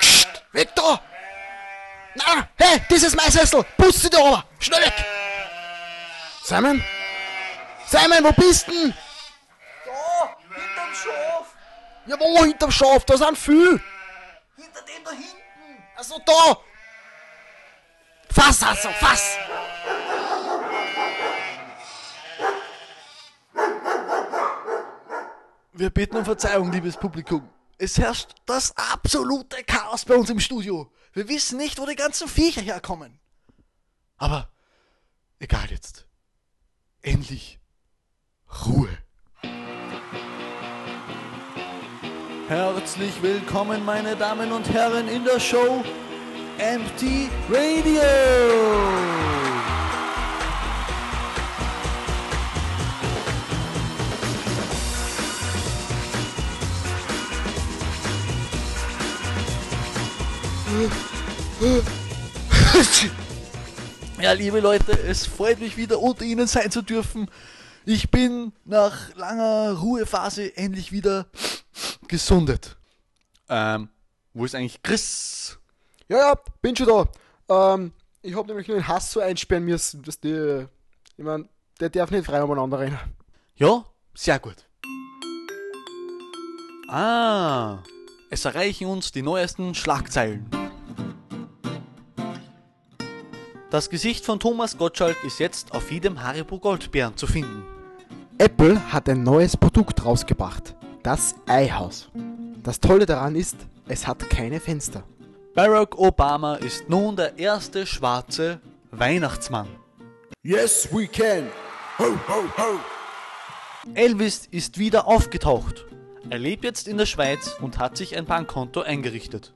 Psst, weg da! Na, hey, das ist mein Sessel! Putz dich da oben! Schnell weg! Simon? Simon, wo bist denn? Da, hinterm Schaf. Ja, wo hinterm Schaf? Da sind viel! Hinter dem da hinten. Also da! Fass, also, fass! Wir bitten um Verzeihung, liebes Publikum. Es herrscht das absolute Chaos bei uns im Studio. Wir wissen nicht, wo die ganzen Viecher herkommen. Aber egal jetzt. Endlich Ruhe. Herzlich willkommen, meine Damen und Herren, in der Show Empty Radio. Ja, liebe Leute, es freut mich wieder unter Ihnen sein zu dürfen. Ich bin nach langer Ruhephase endlich wieder gesundet. Ähm, wo ist eigentlich Chris? Ja, ja, bin schon da. Ähm, ich hab nämlich nur den Hass so einsperren müssen, dass die. Ich mein, der darf nicht frei umeinander rennen. Ja, sehr gut. Ah, es erreichen uns die neuesten Schlagzeilen. Das Gesicht von Thomas Gottschalk ist jetzt auf jedem Haribo Goldbeeren zu finden. Apple hat ein neues Produkt rausgebracht. Das iHaus. Das Tolle daran ist, es hat keine Fenster. Barack Obama ist nun der erste schwarze Weihnachtsmann. Yes, we can. Ho, ho, ho. Elvis ist wieder aufgetaucht. Er lebt jetzt in der Schweiz und hat sich ein Bankkonto eingerichtet.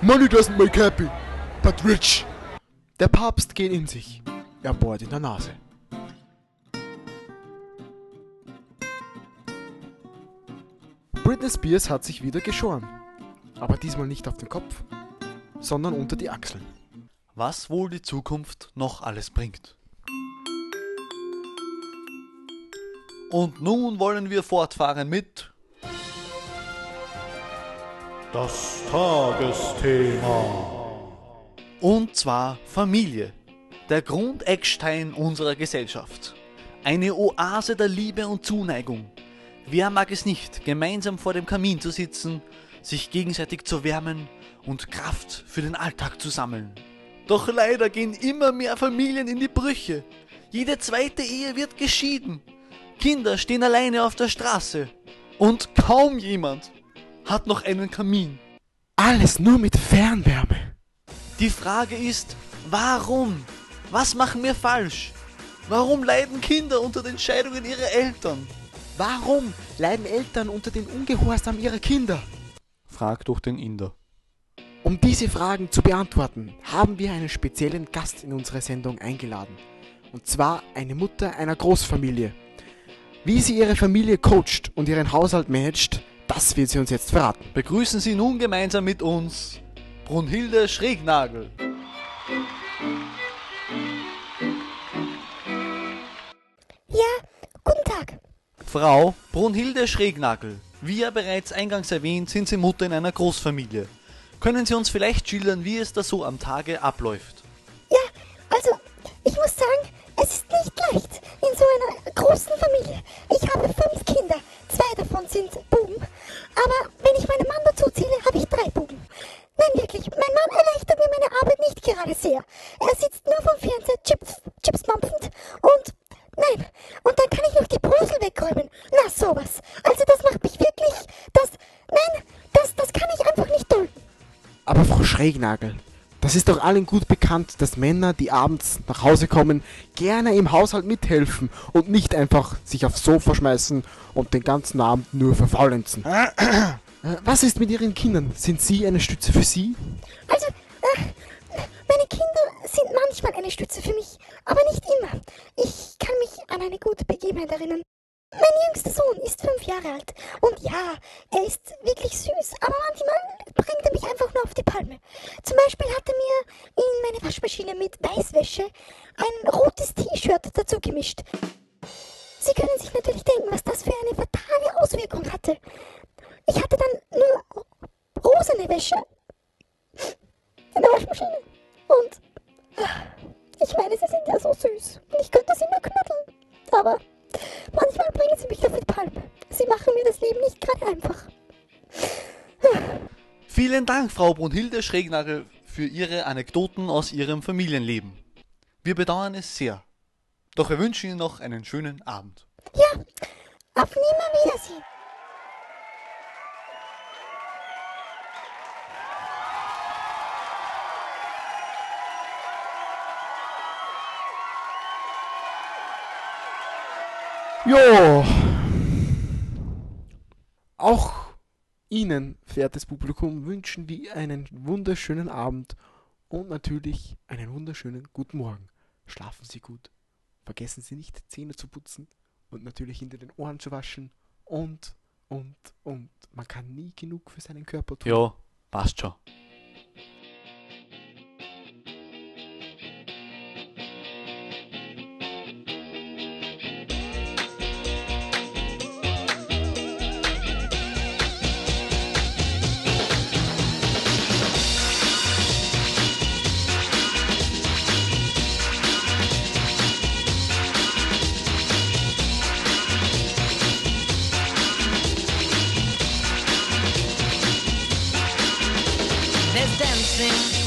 Money doesn't make happy, but rich. Der Papst geht in sich. Er bohrt in der Nase. Britney Spears hat sich wieder geschoren. Aber diesmal nicht auf den Kopf, sondern unter die Achseln. Was wohl die Zukunft noch alles bringt. Und nun wollen wir fortfahren mit Das Tagesthema. Und zwar Familie. Der Grundeckstein unserer Gesellschaft. Eine Oase der Liebe und Zuneigung. Wer mag es nicht, gemeinsam vor dem Kamin zu sitzen, sich gegenseitig zu wärmen und Kraft für den Alltag zu sammeln? Doch leider gehen immer mehr Familien in die Brüche. Jede zweite Ehe wird geschieden. Kinder stehen alleine auf der Straße. Und kaum jemand hat noch einen Kamin. Alles nur mit Fernwärme. Die Frage ist, warum? Was machen wir falsch? Warum leiden Kinder unter den Scheidungen ihrer Eltern? Warum leiden Eltern unter dem Ungehorsam ihrer Kinder? Frag doch den Inder. Um diese Fragen zu beantworten, haben wir einen speziellen Gast in unsere Sendung eingeladen. Und zwar eine Mutter einer Großfamilie. Wie sie ihre Familie coacht und ihren Haushalt managt, das wird sie uns jetzt verraten. Begrüßen Sie nun gemeinsam mit uns Brunhilde Schrägnagel. Ja, guten Tag. Frau Brunhilde Schrägnagel. Wie ja bereits eingangs erwähnt, sind Sie Mutter in einer Großfamilie. Können Sie uns vielleicht schildern, wie es da so am Tage abläuft? Ja, also, ich muss sagen, es ist nicht leicht in so einer großen Familie. Ich habe fünf Kinder, zwei davon sind Buben. Aber wenn ich meinen Mann dazu zähle, habe ich drei Buben. Nein, wirklich, mein Mann erleichtert mir meine Arbeit nicht gerade sehr. Er sitzt nur vom Fernseher, Chips, Chips mampfend und nein, und dann kann ich noch die Brösel wegräumen. Na, sowas. Also das macht mich wirklich, das, nein, das, das kann ich einfach nicht dulden. Aber Frau Schrägnagel, das ist doch allen gut bekannt, dass Männer, die abends nach Hause kommen, gerne im Haushalt mithelfen und nicht einfach sich aufs Sofa schmeißen und den ganzen Abend nur verfaulenzen. Was ist mit Ihren Kindern? Sind Sie eine Stütze für Sie? Also, äh, meine Kinder sind manchmal eine Stütze für mich, aber nicht immer. Ich kann mich an eine gute Begebenheit erinnern. Mein jüngster Sohn ist fünf Jahre alt und ja, er ist wirklich süß, aber manchmal bringt er mich einfach nur auf die Palme. Zum Beispiel hat er mir in meine Waschmaschine mit Weißwäsche ein rotes T-Shirt dazu gemischt. Sie können sich natürlich denken, was das für eine fatale Auswirkung hatte. Ich hatte dann nur rosene Wäsche in der Waschmaschine. Und ah, ich meine, sie sind ja so süß. Und ich könnte sie nur knuddeln. Aber manchmal bringen sie mich die Palme. Sie machen mir das Leben nicht gerade einfach. Vielen Dank, Frau Brunhilde Schrägnagel, für Ihre Anekdoten aus Ihrem Familienleben. Wir bedauern es sehr. Doch wir wünschen Ihnen noch einen schönen Abend. Ja, auf Nimmerwiedersehen. Jo. Auch Ihnen, verehrtes Publikum, wünschen wir einen wunderschönen Abend und natürlich einen wunderschönen guten Morgen. Schlafen Sie gut. Vergessen Sie nicht, Zähne zu putzen und natürlich hinter den Ohren zu waschen und, und, und. Man kann nie genug für seinen Körper tun. Ja, passt schon. living.